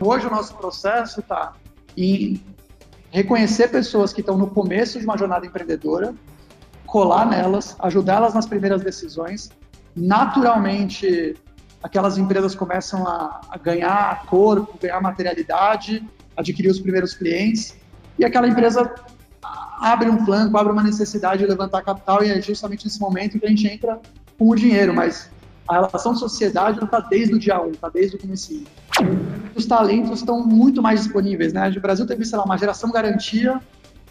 Hoje o nosso processo está em reconhecer pessoas que estão no começo de uma jornada empreendedora, colar nelas, ajudá-las nas primeiras decisões. Naturalmente, aquelas empresas começam a, a, ganhar corpo, ganhar materialidade, adquirir os primeiros clientes, e aquela empresa abre um flanco, abre uma necessidade de levantar capital, e é justamente nesse momento que a gente entra com o dinheiro, mas a relação sociedade não está desde o dia 1, está desde o começo. Os talentos estão muito mais disponíveis, né? O Brasil teve, sei lá, uma geração garantia,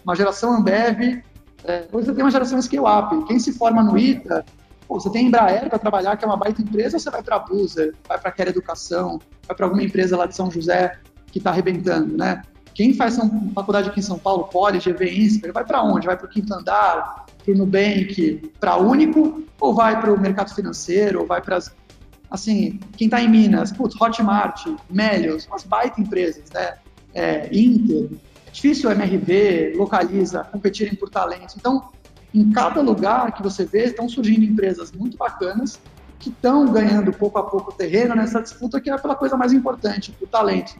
uma geração Ambev, é, hoje você tem uma geração scale-up. Quem se forma no ITA, pô, você tem Embraer para trabalhar, que é uma baita empresa, ou você vai para a Buser, vai para a Quer Educação, vai para alguma empresa lá de São José que está arrebentando, né? Quem faz faculdade aqui em São Paulo, Poli, GV, Insper, vai para onde? Vai para o quinto andar, para o Nubank, para Único, ou vai para o mercado financeiro, ou vai para as... Assim, quem está em Minas, putz, Hotmart, Melios, umas baita empresas, né? É, Inter, é difícil o MRV, Localiza, competirem por talentos. Então, em cada lugar que você vê, estão surgindo empresas muito bacanas que estão ganhando pouco a pouco terreno nessa disputa que é pela coisa mais importante, o talento.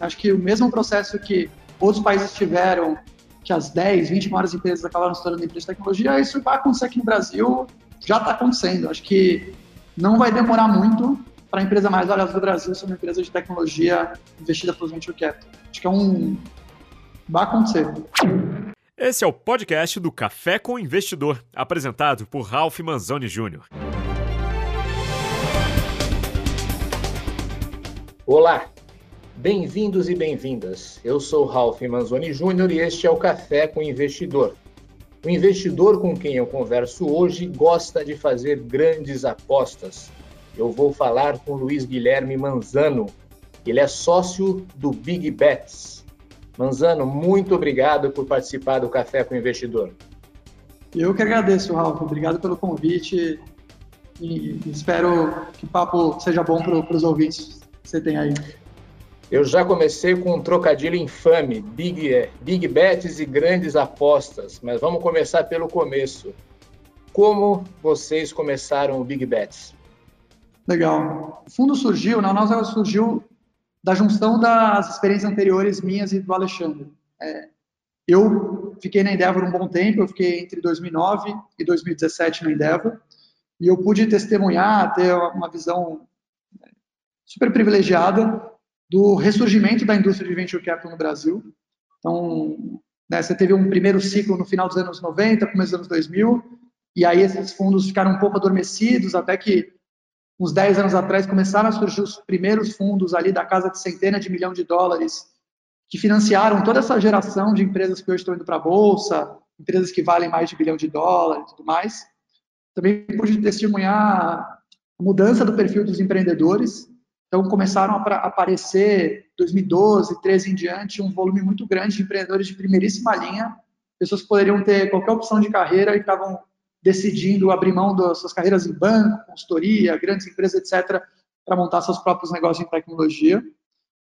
Acho que o mesmo processo que outros países tiveram, que as 10, 20 maiores empresas acabaram se tornando empresas de tecnologia, isso vai acontecer aqui no Brasil, já está acontecendo. Acho que não vai demorar muito para a empresa mais valiosa do Brasil ser uma empresa de tecnologia investida pelos venture capital. Acho que é um... vai acontecer. Esse é o podcast do Café com Investidor, apresentado por Ralph Manzoni Jr. Olá, bem-vindos e bem-vindas. Eu sou Ralph Manzoni Júnior e este é o Café com o Investidor. O investidor com quem eu converso hoje gosta de fazer grandes apostas. Eu vou falar com Luiz Guilherme Manzano. Ele é sócio do Big Bets. Manzano, muito obrigado por participar do Café com o Investidor. Eu que agradeço, Ralf. Obrigado pelo convite e espero que o papo seja bom para os ouvintes você tem aí? Eu já comecei com um trocadilho infame, big, é, big bets e grandes apostas, mas vamos começar pelo começo. Como vocês começaram o Big Bets? Legal. O fundo surgiu, na nossa surgiu da junção das experiências anteriores minhas e do Alexandre. É, eu fiquei na Endeavor um bom tempo, eu fiquei entre 2009 e 2017 na Endeavor, e eu pude testemunhar, ter uma visão super privilegiada do ressurgimento da indústria de venture capital no Brasil. Então, né, você teve um primeiro ciclo no final dos anos 90, começo dos anos 2000, e aí esses fundos ficaram um pouco adormecidos, até que uns 10 anos atrás começaram a surgir os primeiros fundos ali da casa de centenas de milhão de dólares que financiaram toda essa geração de empresas que hoje estão indo para a bolsa, empresas que valem mais de bilhão de dólares e tudo mais. Também pude testemunhar a mudança do perfil dos empreendedores, então, começaram a aparecer, 2012, 13 em diante, um volume muito grande de empreendedores de primeiríssima linha, pessoas que poderiam ter qualquer opção de carreira e estavam decidindo abrir mão das suas carreiras em banco, consultoria, grandes empresas, etc., para montar seus próprios negócios em tecnologia.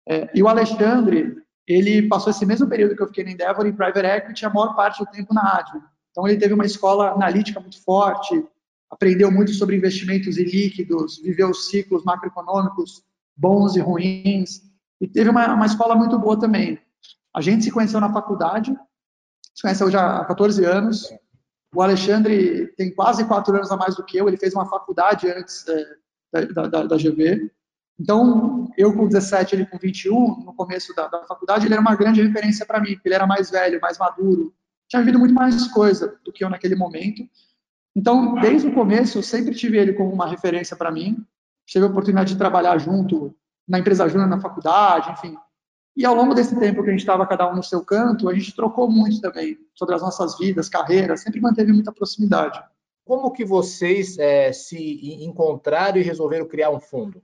É, e o Alexandre, ele passou esse mesmo período que eu fiquei na Endeavor em Private Equity, a maior parte do tempo na Advent. Então, ele teve uma escola analítica muito forte, aprendeu muito sobre investimentos ilíquidos, viveu os ciclos macroeconômicos bons e ruins, e teve uma, uma escola muito boa também. A gente se conheceu na faculdade, se conheceu já há 14 anos, o Alexandre tem quase quatro anos a mais do que eu, ele fez uma faculdade antes é, da, da, da, GV. Então, eu com 17, ele com 21, no começo da, da faculdade, ele era uma grande referência para mim, porque ele era mais velho, mais maduro, tinha vivido muito mais coisa do que eu naquele momento. Então, desde o começo, eu sempre tive ele como uma referência para mim tive a oportunidade de trabalhar junto na empresa júnior, na faculdade, enfim. E ao longo desse tempo que a gente estava cada um no seu canto, a gente trocou muito também sobre as nossas vidas, carreiras, sempre manteve muita proximidade. Como que vocês é, se encontraram e resolveram criar um fundo?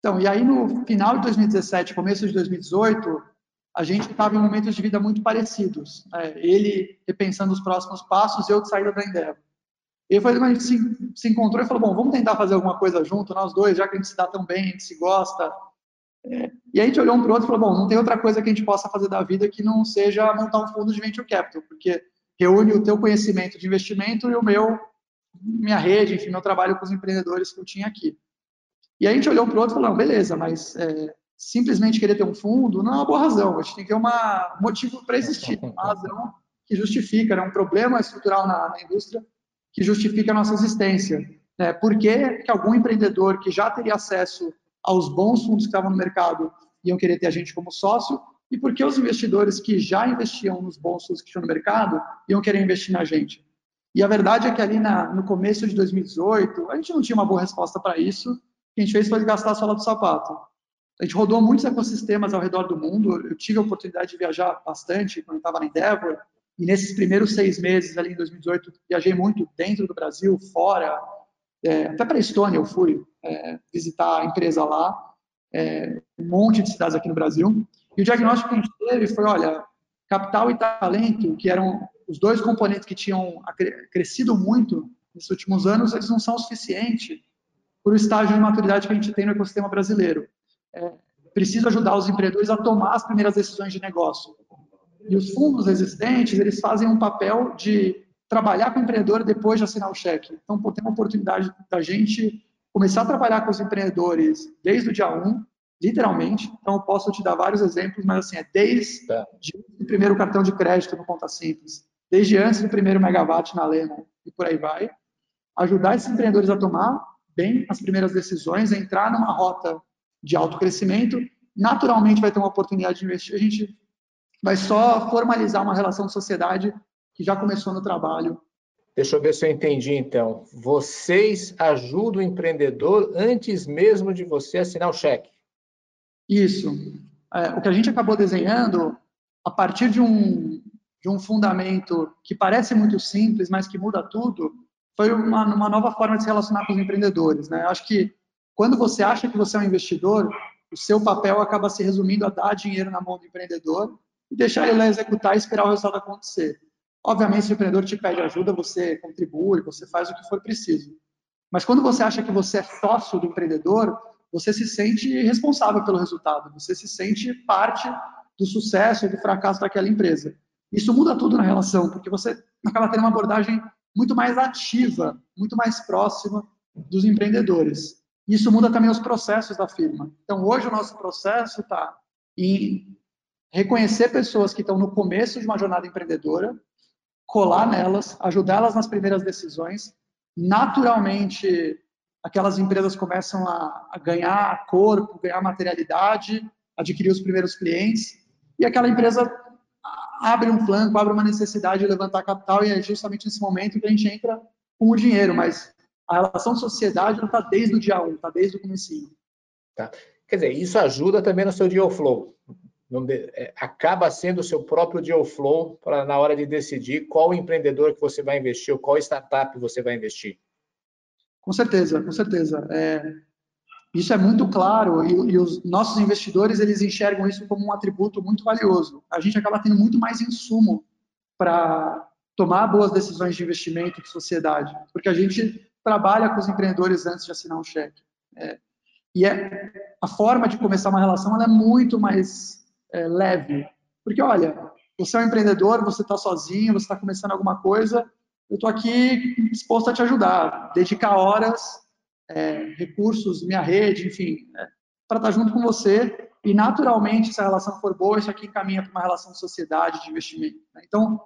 Então, e aí no final de 2017, começo de 2018, a gente estava em momentos de vida muito parecidos. Né? Ele repensando os próximos passos, eu de saída da Endeavor. E foi quando a gente se, se, encontrou e falou, bom, vamos tentar fazer alguma coisa junto, nós dois, já que a gente se dá tão bem, a gente se gosta. É, e a gente olhou um para o outro e falou, bom, não tem outra coisa que a gente possa fazer da vida que não seja montar um fundo de venture capital, porque reúne o teu conhecimento de investimento e o meu, minha rede, enfim, meu trabalho com os empreendedores que eu tinha aqui. E a gente olhou um para o outro e falou, beleza, mas é, simplesmente querer ter um fundo não é uma boa razão. A gente tem que ter um motivo para existir, uma razão que justifica, né? um problema estrutural na, na indústria que justifica a nossa existência. Né? Por que, que algum empreendedor que já teria acesso aos bons fundos que estavam no mercado iam querer ter a gente como sócio e por que os investidores que já investiam nos bons fundos que tinham no mercado iam querer investir na gente. E a verdade é que ali na, no começo de 2018, a gente não tinha uma boa resposta para isso, o que a gente fez foi gastar a sola do sapato. A gente rodou muitos ecossistemas ao redor do mundo, eu tive a oportunidade de viajar bastante quando estava na Endeavor, e nesses primeiros seis meses ali em 2018, viajei muito dentro do Brasil, fora, é, até para a Estônia eu fui é, visitar a empresa lá, é, um monte de cidades aqui no Brasil. E o diagnóstico que a gente teve foi, olha, capital e talento, que eram os dois componentes que tinham crescido muito nesses últimos anos, eles não são o suficiente para o estágio de maturidade que a gente tem no ecossistema brasileiro. É, precisa ajudar os empreendedores a tomar as primeiras decisões de negócio. E os fundos existentes, eles fazem um papel de trabalhar com o empreendedor depois de assinar o cheque. Então, tem uma oportunidade da gente começar a trabalhar com os empreendedores desde o dia 1, literalmente. Então, eu posso te dar vários exemplos, mas assim, é desde tá. o primeiro cartão de crédito no Conta Simples, desde antes do primeiro megawatt na Lema e por aí vai. Ajudar esses empreendedores a tomar bem as primeiras decisões, entrar numa rota de alto crescimento, naturalmente vai ter uma oportunidade de investir. A gente vai só formalizar uma relação de sociedade que já começou no trabalho. Deixa eu ver se eu entendi, então. Vocês ajudam o empreendedor antes mesmo de você assinar o cheque? Isso. É, o que a gente acabou desenhando, a partir de um, de um fundamento que parece muito simples, mas que muda tudo, foi uma, uma nova forma de se relacionar com os empreendedores. Né? Acho que quando você acha que você é um investidor, o seu papel acaba se resumindo a dar dinheiro na mão do empreendedor e deixar ele lá executar e esperar o resultado acontecer. Obviamente, se o empreendedor te pede ajuda, você contribui, você faz o que for preciso. Mas quando você acha que você é sócio do empreendedor, você se sente responsável pelo resultado, você se sente parte do sucesso e do fracasso daquela empresa. Isso muda tudo na relação, porque você acaba tendo uma abordagem muito mais ativa, muito mais próxima dos empreendedores. Isso muda também os processos da firma. Então, hoje o nosso processo está em reconhecer pessoas que estão no começo de uma jornada empreendedora, colar nelas, ajudá-las nas primeiras decisões. Naturalmente, aquelas empresas começam a, a, ganhar corpo, ganhar materialidade, adquirir os primeiros clientes, e aquela empresa abre um flanco, abre uma necessidade de levantar capital, e é justamente nesse momento que a gente entra com o dinheiro, mas a relação de sociedade não está desde o dia 1, está desde o comecinho. Tá. Quer dizer, isso ajuda também no seu deal flow é, acaba sendo o seu próprio deal flow para na hora de decidir qual empreendedor que você vai investir ou qual startup você vai investir. Com certeza, com certeza. É, isso é muito claro e, e, os nossos investidores eles enxergam isso como um atributo muito valioso. A gente acaba tendo muito mais insumo para tomar boas decisões de investimento de sociedade, porque a gente trabalha com os empreendedores antes de assinar um cheque. É, e é, a forma de começar uma relação é muito mais é, leve. Porque, olha, você é um empreendedor, você está sozinho, você está começando alguma coisa, eu estou aqui disposto a te ajudar, dedicar horas, é, recursos, minha rede, enfim, é, para estar tá junto com você. E, naturalmente, se a relação for boa, isso aqui encaminha para uma relação de sociedade, de investimento. Né? Então,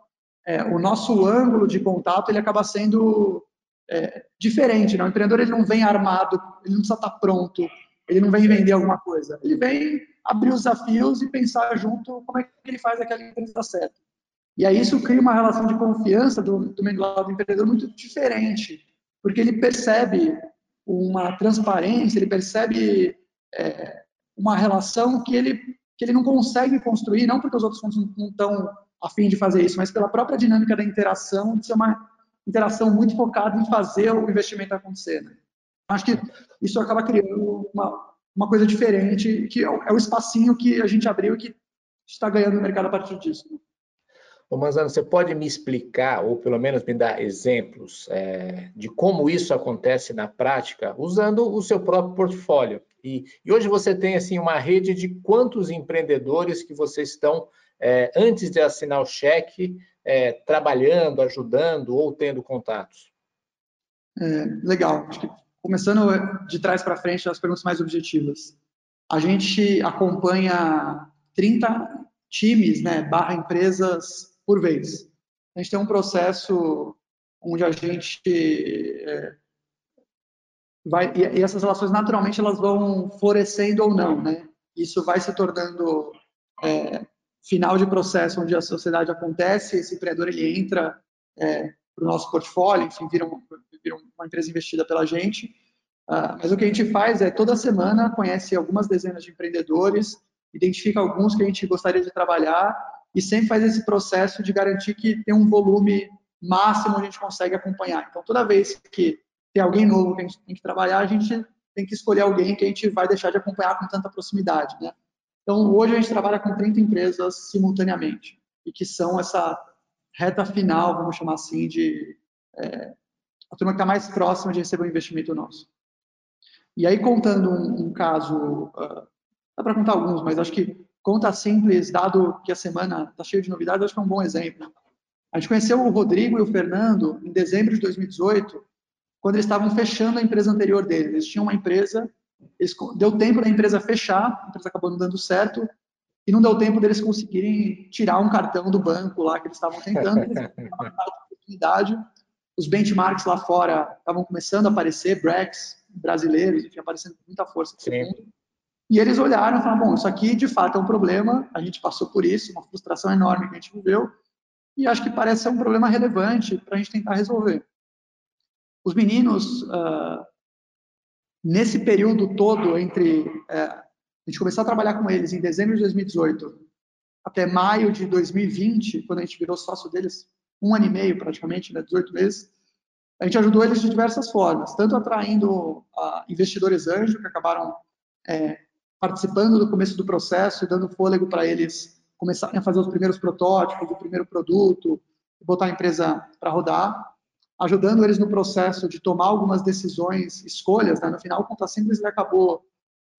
é, o nosso ângulo de contato ele acaba sendo é, diferente. Né? O empreendedor ele não vem armado, ele não precisa estar tá pronto, ele não vem vender alguma coisa. Ele vem abrir os desafios e pensar junto como é que ele faz aquela empresa dar certo. E aí isso cria uma relação de confiança do, do lado do empreendedor muito diferente, porque ele percebe uma transparência, ele percebe é, uma relação que ele, que ele não consegue construir, não porque os outros fundos não estão afim de fazer isso, mas pela própria dinâmica da interação, de ser uma interação muito focada em fazer o investimento acontecer. Né? Acho que isso acaba criando uma, uma coisa diferente, que é o, é o espacinho que a gente abriu e que está ganhando no mercado a partir disso. Ô Manzano, você pode me explicar, ou pelo menos me dar exemplos é, de como isso acontece na prática, usando o seu próprio portfólio? E, e hoje você tem assim uma rede de quantos empreendedores que vocês estão, é, antes de assinar o cheque, é, trabalhando, ajudando ou tendo contatos? É, legal. Acho que começando de trás para frente, as perguntas mais objetivas. a gente acompanha 30 times, né, barra empresas por vez. A gente tem um processo onde a gente é, vai e, essas relações naturalmente elas vão florescendo ou não, né? Isso vai se tornando é, final de processo onde a sociedade acontece, esse empreendedor ele entra é, para o nosso portfólio, enfim, vira, um, uma empresa investida pela gente. Uh, mas o que a gente faz é toda semana conhece algumas dezenas de empreendedores, identifica alguns que a gente gostaria de trabalhar e sempre faz esse processo de garantir que tem um volume máximo a gente consegue acompanhar. Então, toda vez que tem alguém novo que a gente tem que trabalhar, a gente tem que escolher alguém que a gente vai deixar de acompanhar com tanta proximidade, né? Então, hoje a gente trabalha com 30 empresas simultaneamente e que são essa reta final, vamos chamar assim, de é, a turma que está mais próxima de receber um investimento nosso. E aí, contando um, um caso, uh, dá para contar alguns, mas acho que conta simples, dado que a semana está cheia de novidades, acho que é um bom exemplo. A gente conheceu o Rodrigo e o Fernando em dezembro de 2018, quando eles estavam fechando a empresa anterior deles. Eles tinham uma empresa, eles, deu tempo da empresa fechar, a empresa acabou não dando certo, e não deu tempo deles conseguirem tirar um cartão do banco lá que eles estavam tentando. Eles oportunidade. Os benchmarks lá fora estavam começando a aparecer, Brex, brasileiros, enfim, aparecendo com muita força. E eles olharam e falaram, bom, isso aqui de fato é um problema, a gente passou por isso, uma frustração enorme que a gente viveu, e acho que parece ser um problema relevante para a gente tentar resolver. Os meninos, uh, nesse período todo entre uh, a gente começar a trabalhar com eles em dezembro de 2018 até maio de 2020, quando a gente virou sócio deles, um ano e meio praticamente, né, 18 meses, a gente ajudou eles de diversas formas, tanto atraindo investidores anjo, que acabaram é, participando do começo do processo e dando fôlego para eles começarem a fazer os primeiros protótipos, o primeiro produto, botar a empresa para rodar, ajudando eles no processo de tomar algumas decisões, escolhas. Né? No final, o Conta Simples acabou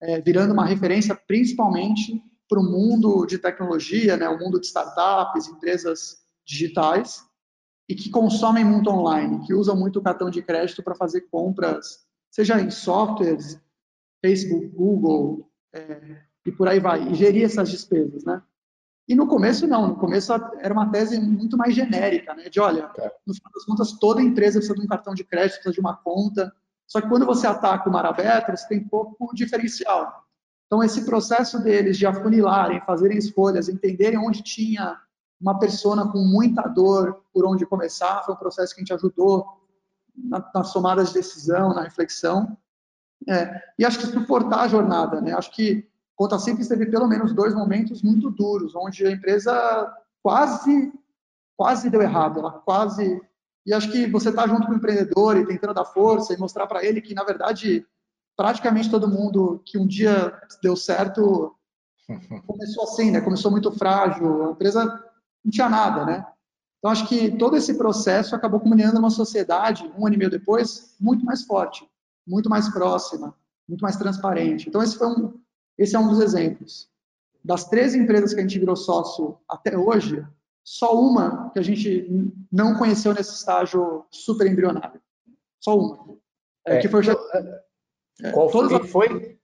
é, virando uma referência principalmente para o mundo de tecnologia, né? o mundo de startups, empresas digitais, e que consomem muito online, que usam muito o cartão de crédito para fazer compras, seja em softwares, Facebook, Google, é, e por aí vai, e gerir essas despesas, né? E no começo não, no começo era uma tese muito mais genérica, né? De olha, é. no final das contas toda empresa precisa de um cartão de crédito, precisa de uma conta. Só que quando você ataca o mar aberto, você tem pouco diferencial. Então esse processo deles de afunilarem, fazerem escolhas, entenderem onde tinha uma persona com muita dor, por onde começar, foi um processo que a gente ajudou na, nas tomadas de decisão, na reflexão. É, e acho que suportar a jornada, né? Acho que Conta Simples teve pelo menos dois momentos muito duros, onde a empresa quase, quase deu errado, ela quase... E acho que você está junto com o empreendedor e tentando dar força e mostrar para ele que, na verdade, praticamente todo mundo que um dia deu certo começou assim, né? Começou muito frágil, a empresa não tinha nada, né? Então, acho que todo esse processo acabou comunicando uma sociedade, um ano e meio depois, muito mais forte, muito mais próxima, muito mais transparente. Então, esse foi um, esse é um dos exemplos. Das três empresas que a gente virou sócio até hoje, só uma que a gente não conheceu nesse estágio super embrionário. Só uma. É, que foi o é, Qual foi? As... foi?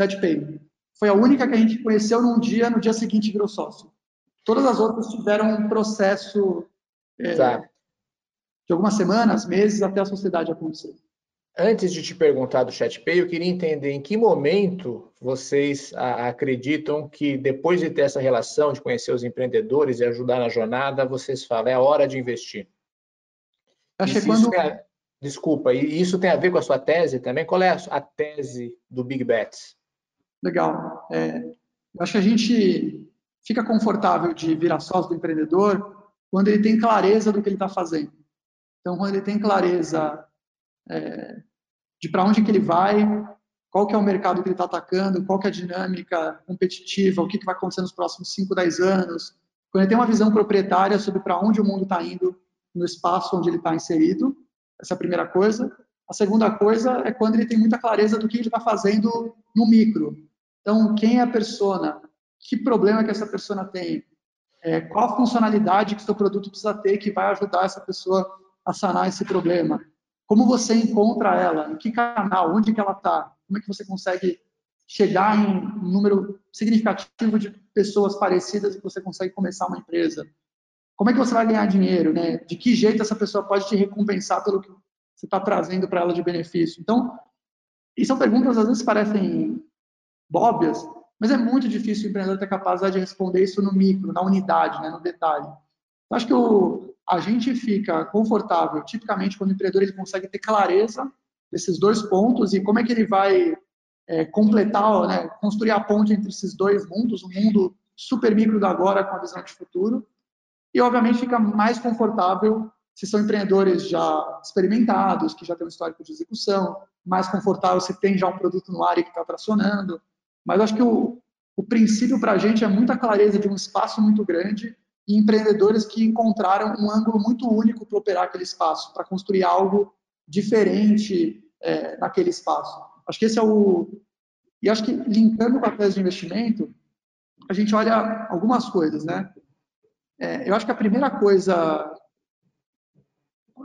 JetPay. Foi a única que a gente conheceu num dia, no dia seguinte virou sócio. Todas as outras tiveram um processo é, de algumas semanas, meses, até a sociedade acontecer. Antes de te perguntar do ChatPay, eu queria entender em que momento vocês acreditam que depois de ter essa relação, de conhecer os empreendedores e ajudar na jornada, vocês falam, é a hora de investir. Acho que quando... Desculpa, e isso tem a ver com a sua tese também? Qual é a tese do Big Bets? Legal. É, acho que a gente fica confortável de virar sócio do empreendedor quando ele tem clareza do que ele está fazendo. Então, quando ele tem clareza é, de para onde que ele vai, qual que é o mercado que ele está atacando, qual que é a dinâmica competitiva, o que, que vai acontecer nos próximos 5, 10 anos. Quando ele tem uma visão proprietária sobre para onde o mundo está indo no espaço onde ele está inserido, essa é a primeira coisa. A segunda coisa é quando ele tem muita clareza do que ele está fazendo no micro. Então, quem é a persona? Que problema que essa persona tem? É, qual a funcionalidade que seu produto precisa ter que vai ajudar essa pessoa a sanar esse problema? Como você encontra ela? Em que canal? Onde que ela está? Como é que você consegue chegar em um número significativo de pessoas parecidas que você consegue começar uma empresa? Como é que você vai ganhar dinheiro, né? De que jeito essa pessoa pode te recompensar pelo que você está trazendo para ela de benefício? Então, e são perguntas às vezes parecem óbvias, mas é muito difícil o empreendedor ter capacidade de responder isso no micro, na unidade, né, no detalhe. Acho que o, a gente fica confortável, tipicamente, quando o empreendedor ele consegue ter clareza desses dois pontos e como é que ele vai é, completar, né, construir a ponte entre esses dois mundos, o mundo super micro do agora com a visão de futuro. E, obviamente, fica mais confortável se são empreendedores já experimentados, que já têm um histórico de execução, mais confortável se tem já um produto no ar e que está tracionando. Mas acho que o, o princípio para a gente é muita clareza de um espaço muito grande e empreendedores que encontraram um ângulo muito único para operar aquele espaço, para construir algo diferente é, naquele espaço. Acho que esse é o. E acho que linkando com a tese de investimento, a gente olha algumas coisas, né? É, eu acho que a primeira coisa,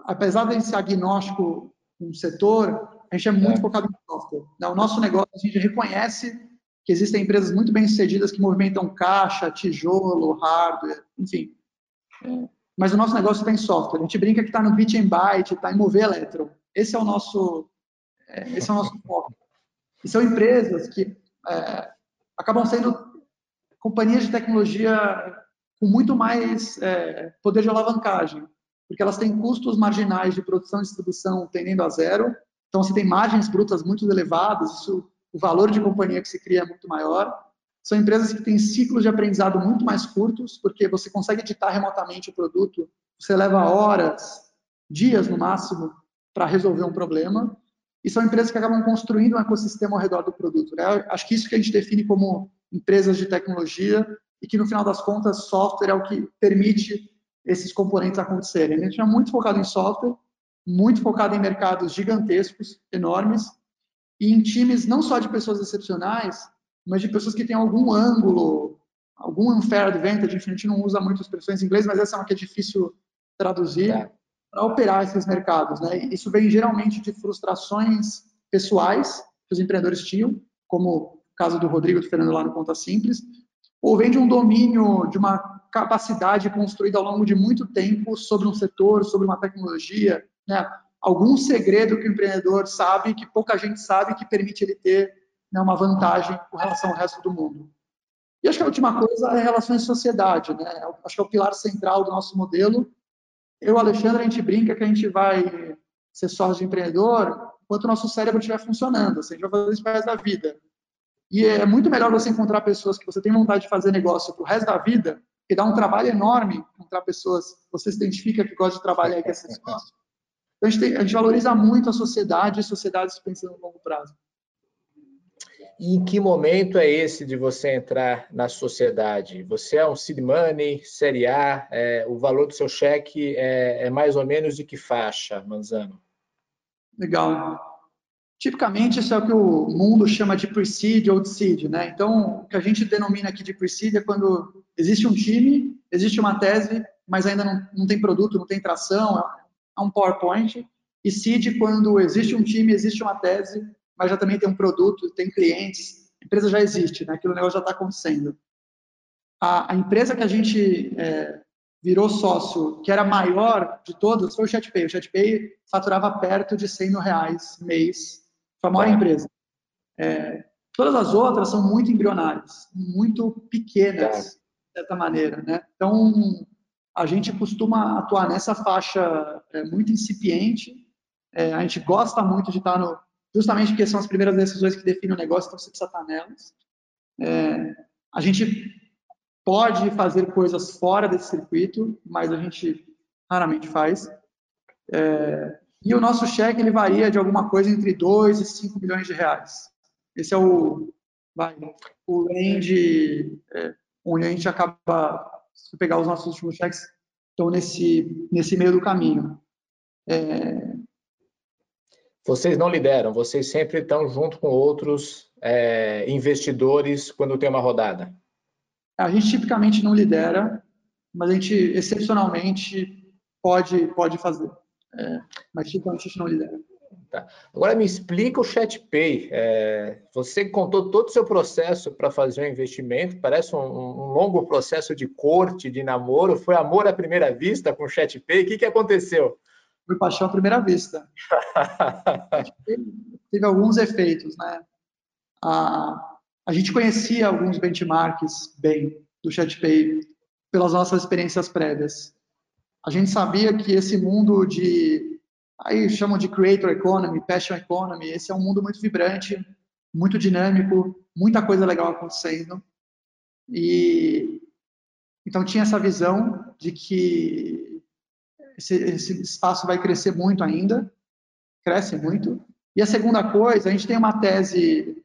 apesar de ser agnóstico no setor, a gente é muito é. focado em software. Né? O nosso negócio, a gente reconhece que existem empresas muito bem sucedidas que movimentam caixa, tijolo, hardware, enfim. É. Mas o nosso negócio está em software. A gente brinca que está no Bit and Byte, está em mover elétron. Esse é o nosso, é, esse é o nosso foco. E são empresas que é, acabam sendo companhias de tecnologia com muito mais é, poder de alavancagem, porque elas têm custos marginais de produção e distribuição tendendo a zero, então você tem margens brutas muito elevadas, isso, o valor de companhia que se cria é muito maior. São empresas que têm ciclos de aprendizado muito mais curtos, porque você consegue editar remotamente o produto, você leva horas, dias no máximo, para resolver um problema. E são empresas que acabam construindo um ecossistema ao redor do produto. Né? Acho que isso que a gente define como empresas de tecnologia e que, no final das contas, software é o que permite esses componentes acontecerem. A gente é muito focado em software, muito focado em mercados gigantescos, enormes, e em times não só de pessoas excepcionais, mas de pessoas que têm algum ângulo, algum unfair advantage, enfim, a gente não usa muito expressões em inglês, mas essa é uma que é difícil traduzir, é. para operar esses mercados. Né? Isso vem geralmente de frustrações pessoais que os empreendedores tinham, como o caso do Rodrigo do Fernando lá no Conta Simples, ou vem de um domínio, de uma capacidade construída ao longo de muito tempo sobre um setor, sobre uma tecnologia, né? Algum segredo que o empreendedor sabe, que pouca gente sabe, que permite ele ter né, uma vantagem com relação ao resto do mundo. E acho que a última coisa é relações de sociedade, né? Acho que é o pilar central do nosso modelo. Eu, Alexandre, a gente brinca que a gente vai ser sócio de empreendedor enquanto o nosso cérebro estiver funcionando. Assim, a gente vai fazer isso para o resto da vida. E é muito melhor você encontrar pessoas que você tem vontade de fazer negócio para o resto da vida, que dá um trabalho enorme encontrar pessoas você se identifica que gosta de trabalhar e quer ser sócio. Então, a gente, tem, a gente valoriza muito a sociedade e sociedades pensando no longo prazo. E em que momento é esse de você entrar na sociedade? Você é um seed money, série A, é, o valor do seu cheque é, é, mais ou menos de que faixa, Manzano? Legal. Tipicamente, isso é o que o mundo chama de pre-seed ou de seed, né? Então, o que a gente denomina aqui de pre-seed é quando existe um time, existe uma tese, mas ainda não, não tem produto, não tem tração, a um PowerPoint, e seed quando existe um time, existe uma tese, mas já também tem um produto, tem clientes, a empresa já existe, né? aquilo negócio já está acontecendo. A, a, empresa que a gente é, virou sócio, que era maior de todas, foi o ChatPay. O ChatPay faturava perto de 100 mil reais mês, foi a maior empresa. É, todas as outras são muito embrionárias, muito pequenas, de certa maneira. Né? Então, a gente costuma atuar nessa faixa é, muito incipiente. É, a gente gosta muito de estar no. Justamente porque são as primeiras decisões que definem o negócio, então você precisa estar nelas. É, a gente pode fazer coisas fora desse circuito, mas a gente raramente faz. É, e o nosso cheque ele varia de alguma coisa entre 2 e 5 milhões de reais. Esse é o, vai, o range é, onde a gente acaba se pegar os nossos últimos cheques, estão nesse, nesse meio do caminho. É... Vocês não lideram, vocês sempre estão junto com outros é, investidores quando tem uma rodada? A gente tipicamente não lidera, mas a gente excepcionalmente pode, pode fazer. É, mas tipicamente a gente não lidera. Tá. Agora me explica o ChatPay. É, você contou todo o seu processo para fazer um investimento, parece um, um, longo processo de corte, de namoro. Foi amor à primeira vista com o ChatPay? O que, que aconteceu? Foi paixão à primeira vista. teve alguns efeitos, né? A, a gente conhecia alguns benchmarks bem do ChatPay pelas nossas experiências prévias. A gente sabia que esse mundo de Aí chamam de creator economy, passion economy. Esse é um mundo muito vibrante, muito dinâmico, muita coisa legal acontecendo. E então tinha essa visão de que esse, esse espaço vai crescer muito ainda, cresce muito. E a segunda coisa, a gente tem uma tese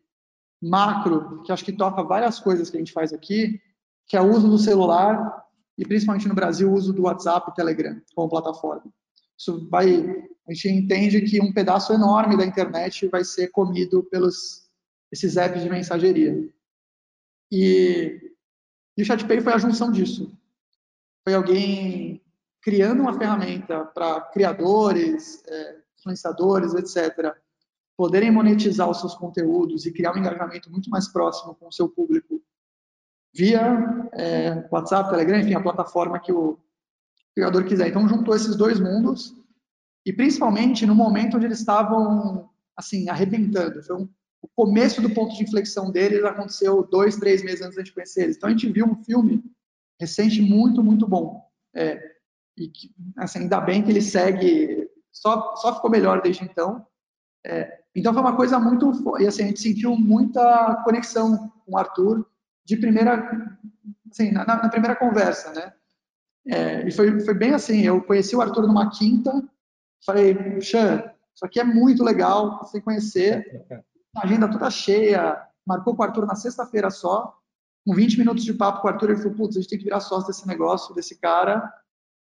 macro que acho que toca várias coisas que a gente faz aqui, que é o uso do celular e principalmente no Brasil o uso do WhatsApp e Telegram como plataforma. Isso vai a gente entende que um pedaço enorme da internet vai ser comido pelos esses apps de mensageria. E, e o ChatPay foi a junção disso. Foi alguém criando uma ferramenta para criadores, é, influenciadores, etc., poderem monetizar os seus conteúdos e criar um engajamento muito mais próximo com o seu público via é, WhatsApp, Telegram, enfim, a plataforma que o criador quiser. Então, juntou esses dois mundos e principalmente no momento onde eles estavam assim arrebentando. Foi um, o começo do ponto de inflexão deles aconteceu dois, três meses antes da gente conhecer eles. Então a gente viu um filme recente muito, muito bom. É, e que, assim, ainda bem que ele segue, só, só ficou melhor desde então. É, então foi uma coisa muito, e assim, a gente sentiu muita conexão com o Arthur de primeira, assim, na, na primeira conversa, né? É, e foi, foi bem assim, eu conheci o Arthur numa quinta, Falei, Xan, isso aqui é muito legal, você conhecer. Agenda toda cheia, marcou com o Arthur na sexta-feira só, com 20 minutos de papo com o Arthur, ele falou, putz, a gente tem que virar sócio desse negócio, desse cara.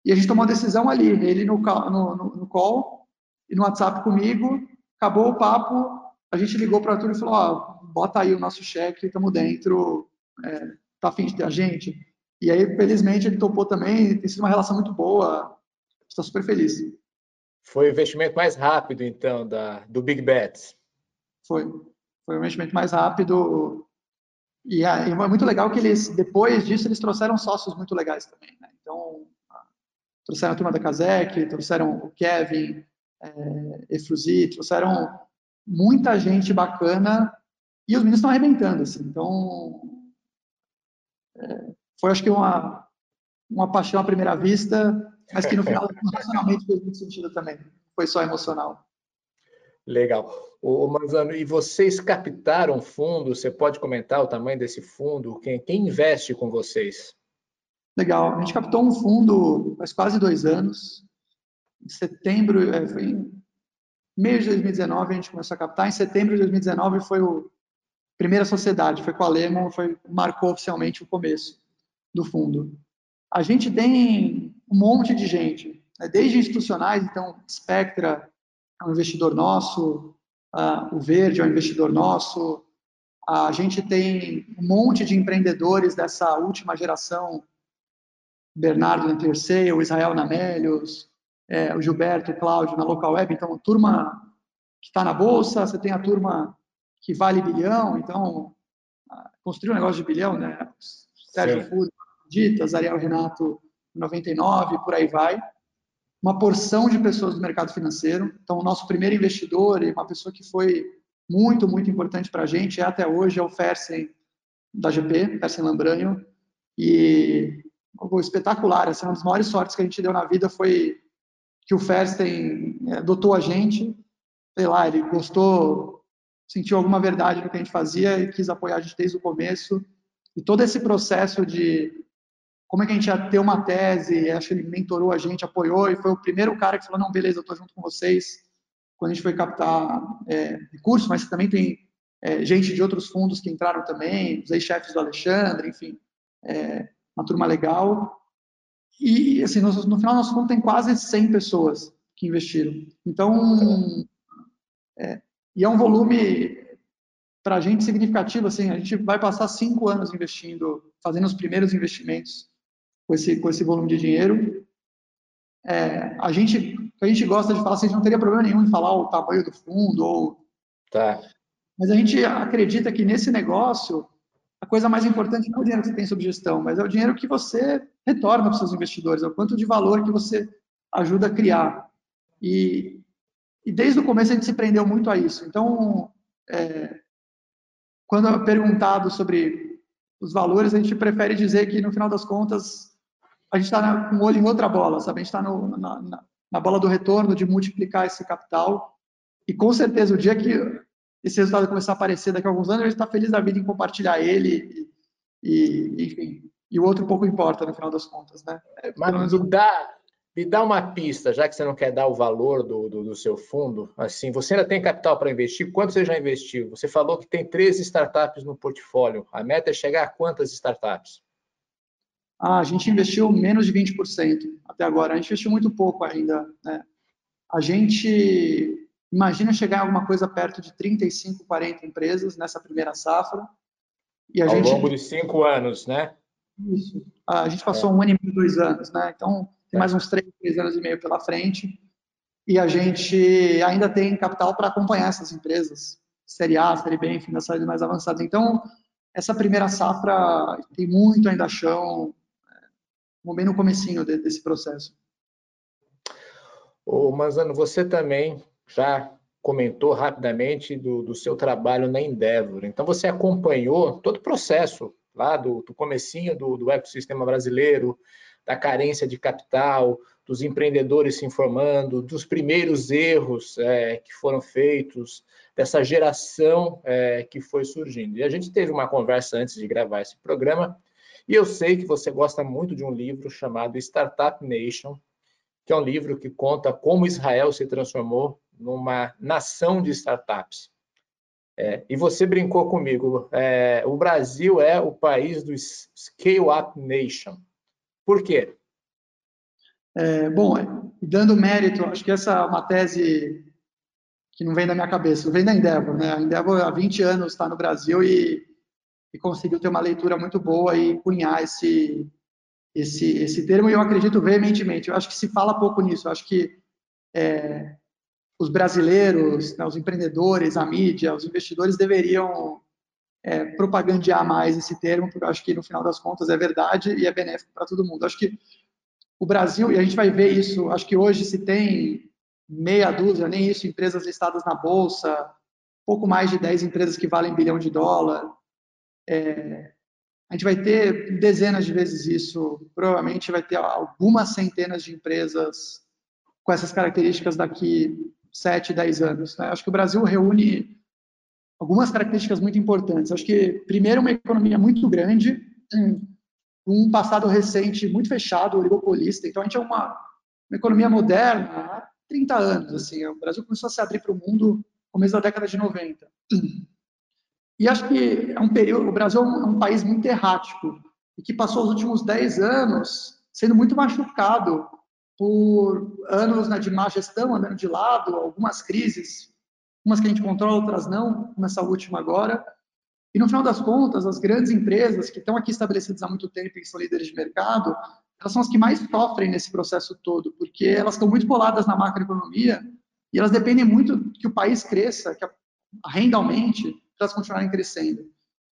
E a gente tomou a decisão ali, ele no, no, no call e no WhatsApp comigo, acabou o papo, a gente ligou para o Arthur e falou, ó, bota aí o nosso cheque, estamos dentro, é, tá afim de ter a gente. E aí, felizmente, ele topou também, tem sido uma relação muito boa, está super feliz. Foi o investimento mais rápido, então, da, do Big Bets. Foi. Foi o investimento mais rápido. E, é muito legal que eles, depois disso, eles trouxeram sócios muito legais também. Né? Então, trouxeram a turma da Kazek, trouxeram o Kevin, é, Efruzi, trouxeram muita gente bacana e os meninos estão arrebentando. Assim. Então, é, foi, acho que, uma, uma paixão à primeira vista mas que no final, emocionalmente, fez muito sentido também. Foi só emocional. Legal. O Manzano, e vocês captaram fundo? Você pode comentar o tamanho desse fundo? Quem, quem investe com vocês? Legal. A gente captou um fundo faz quase dois anos. Em setembro, é, foi em meio de 2019 a gente começou a captar. Em setembro de 2019 foi a primeira sociedade, foi com a Lemon, foi marcou oficialmente o começo do fundo. A gente tem um monte de gente, né? desde institucionais, então, Spectra é um investidor nosso, uh, o Verde é um investidor nosso, a gente tem um monte de empreendedores dessa última geração, Bernardo na Terceira, o Israel Namélios, é, o Gilberto, o Cláudio na Local Web, então, a turma que está na Bolsa, você tem a turma que vale bilhão, então, construiu um negócio de bilhão, né? Sérgio Fudo, Ditas, Ariel Renato, 99, por aí vai. Uma porção de pessoas do mercado financeiro. Então, o nosso primeiro investidor e uma pessoa que foi muito, muito importante para a gente, é até hoje, é o Fersen da GP, Fersen Lambranho. E algo espetacular, assim, uma das maiores sortes que a gente deu na vida foi que o Fersen é, adotou a gente, sei lá, ele gostou, sentiu alguma verdade no que a gente fazia e quis apoiar a gente desde o começo. E todo esse processo de como é que a gente ia ter uma tese, acho que ele mentorou a gente, apoiou, e foi o primeiro cara que falou, não, beleza, eu estou junto com vocês, quando a gente foi captar é, recursos, mas também tem é, gente de outros fundos que entraram também, os ex-chefes do Alexandre, enfim, é, uma turma legal. E, assim, no, no final, nosso fundo tem quase 100 pessoas que investiram. Então, é, e é um volume para a gente significativo, assim, a gente vai passar cinco anos investindo, fazendo os primeiros investimentos com esse, com esse volume de dinheiro. É, a gente a gente gosta de falar, assim, a gente não teria problema nenhum em falar o tamanho do fundo ou... Tá. Mas a gente acredita que nesse negócio, a coisa mais importante não é o dinheiro que você tem sobre gestão, mas é o dinheiro que você retorna para os seus investidores, é o quanto de valor que você ajuda a criar. E, e desde o começo a gente se prendeu muito a isso. Então, é, quando é perguntado sobre os valores, a gente prefere dizer que, no final das contas, a gente está com o olho em outra bola, sabe? A gente está na, na, na, bola do retorno, de multiplicar esse capital. E, com certeza, o dia que esse resultado começar a aparecer daqui a alguns anos, a gente está feliz da vida em compartilhar ele e, e, enfim, e o outro pouco importa, no final das contas, né? É, Mas me dá, me dá uma pista, já que você não quer dar o valor do, do, do seu fundo, assim, você ainda tem capital para investir? Quanto você já investiu? Você falou que tem 13 startups no portfólio. A meta é chegar a quantas startups? Ah, a gente investiu menos de 20% até agora. A gente investiu muito pouco ainda. Né? A gente imagina chegar a alguma coisa perto de 35, 40 empresas nessa primeira safra. E a Ao gente... longo de cinco anos, né? Isso. A gente passou é. um ano e meio, dois anos, né? Então, tem mais uns três, três anos e meio pela frente, e a gente ainda tem capital para acompanhar essas empresas, Série A, Série B, enfim, das séries mais avançadas. Então, essa primeira safra tem muito ainda chão, é, bem no comecinho desse processo. Ô, Manzano, você também já comentou rapidamente do, do, seu trabalho na Endeavor. Então, você acompanhou todo o processo lá do, do comecinho do, do ecossistema brasileiro, da carência de capital, dos empreendedores se informando, dos primeiros erros é, que foram feitos, dessa geração é, que foi surgindo. E a gente teve uma conversa antes de gravar esse programa, e eu sei que você gosta muito de um livro chamado Startup Nation, que é um livro que conta como Israel se transformou numa nação de startups. É, e você brincou comigo, é, o Brasil é o país do Scale Up Nation. Por quê? É, bom, dando mérito, acho que essa é uma tese que não vem da minha cabeça, vem da Endeavor. Né? A Endeavor há 20 anos está no Brasil e, e conseguiu ter uma leitura muito boa e cunhar esse, esse, esse termo, e eu acredito veementemente. Eu acho que se fala pouco nisso. Eu acho que é, os brasileiros, né, os empreendedores, a mídia, os investidores deveriam é, propagandear mais esse termo, porque eu acho que no final das contas é verdade e é benéfico para todo mundo. Acho que o Brasil, e a gente vai ver isso, acho que hoje se tem meia dúzia, nem isso, empresas listadas na Bolsa, pouco mais de 10 empresas que valem bilhão de dólar. É, a gente vai ter dezenas de vezes isso, provavelmente vai ter algumas centenas de empresas com essas características daqui 7, 10 anos. Né? Acho que o Brasil reúne algumas características muito importantes. Acho que, primeiro, uma economia muito grande, um passado recente muito fechado, oligopolista. Então, a gente é uma, uma economia moderna há 30 anos. Assim, o Brasil começou a se abrir para o mundo no começo da década de 90. E acho que é um período, o Brasil é um, é país muito errático e que passou os últimos 10 anos sendo muito machucado por anos né, de má gestão, andando de lado, algumas crises umas que a gente controla, outras não, como essa última agora. E no final das contas, as grandes empresas que estão aqui estabelecidas há muito tempo e são líderes de mercado, elas são as que mais sofrem nesse processo todo, porque elas estão muito coladas na macroeconomia e elas dependem muito que o país cresça, que a renda aumente, para elas continuarem crescendo.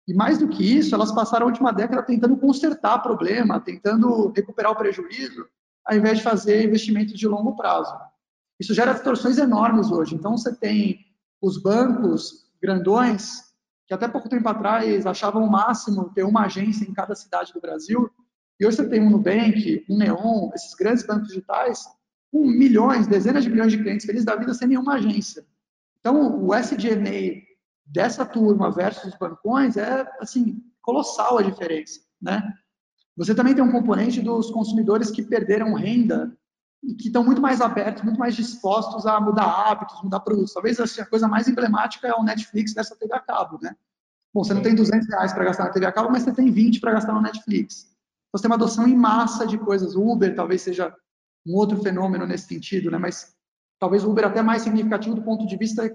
E mais do que isso, elas passaram a última década tentando consertar problema, tentando recuperar o prejuízo, ao invés de fazer investimentos de longo prazo. Isso gera distorções enormes hoje. Então, você tem os bancos grandões, que até pouco tempo atrás achavam o máximo ter uma agência em cada cidade do Brasil, e hoje você tem um Nubank, um Neon, esses grandes bancos digitais, com milhões, dezenas de milhões de clientes felizes da vida sem nenhuma agência. Então, o SG&A dessa turma versus os bancões é, assim, colossal a diferença, né? Você também tem um componente dos consumidores que perderam renda e que estão muito mais abertos, muito mais dispostos a mudar hábitos, mudar produtos. Talvez assim, a coisa mais emblemática é o Netflix dessa TV a cabo, né? Bom, você não tem 200 reais para gastar na TV a cabo, mas você tem 20 para gastar no Netflix. Então, você tem uma adoção em massa de coisas. O Uber talvez seja um outro fenômeno nesse sentido, né? Mas talvez o Uber até mais significativo do ponto de vista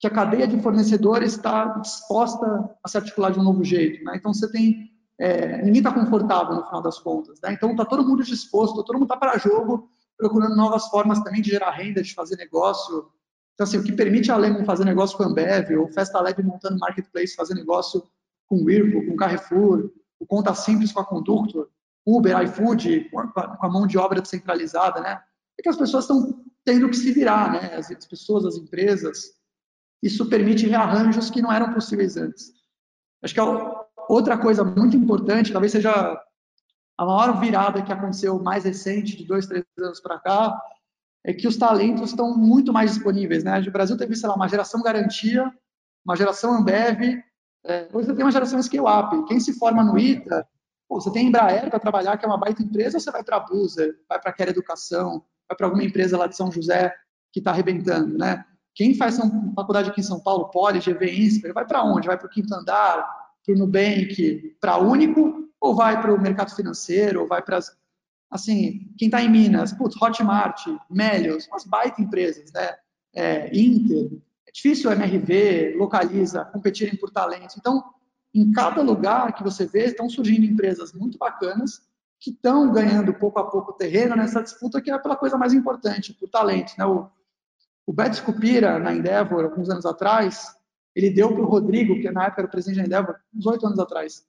que a cadeia de fornecedores está disposta a se articular de um novo jeito, né? Então, você tem... É, ninguém está confortável no final das contas, né? Então, está todo mundo disposto, todo mundo está para jogo procurando novas formas também de gerar renda, de fazer negócio. Então, assim, o que permite a Lemon fazer negócio com a Ambev, ou Festa Lab montando marketplace, fazer negócio com o Whirlpool, com o Carrefour, o Conta Simples com a Conductor, Uber, iFood, com a mão de obra descentralizada, né? É que as pessoas estão tendo que se virar, né? As pessoas, as empresas. Isso permite rearranjos que não eram possíveis antes. Acho que a outra coisa muito importante, talvez seja a maior virada que aconteceu mais recente, de dois, três anos para cá, é que os talentos estão muito mais disponíveis, né? O Brasil teve, sei lá, uma geração garantia, uma geração Ambev, é, hoje você tem uma geração scale-up. Quem se forma no ITA, pô, você tem Embraer para trabalhar, que é uma baita empresa, ou você vai para a Busa, vai para a Quer Educação, vai para alguma empresa lá de São José que está arrebentando, né? Quem faz faculdade aqui em São Paulo, Poli, GV, INSPER, vai para onde? Vai para o quinto andar, para o Nubank, para Único, ou vai para o mercado financeiro, ou vai para as... Assim, quem está em Minas, putz, Hotmart, Melios, umas baita empresas, né? É, Inter, é difícil o MRV, Localiza, competirem por talentos. Então, em cada lugar que você vê, estão surgindo empresas muito bacanas que estão ganhando pouco a pouco terreno nessa disputa que é pela coisa mais importante, por talento. Né? O, o Betis Cupira, na Endeavor, alguns anos atrás, ele deu para o Rodrigo, que na época era o presidente da Endeavor, uns oito anos atrás,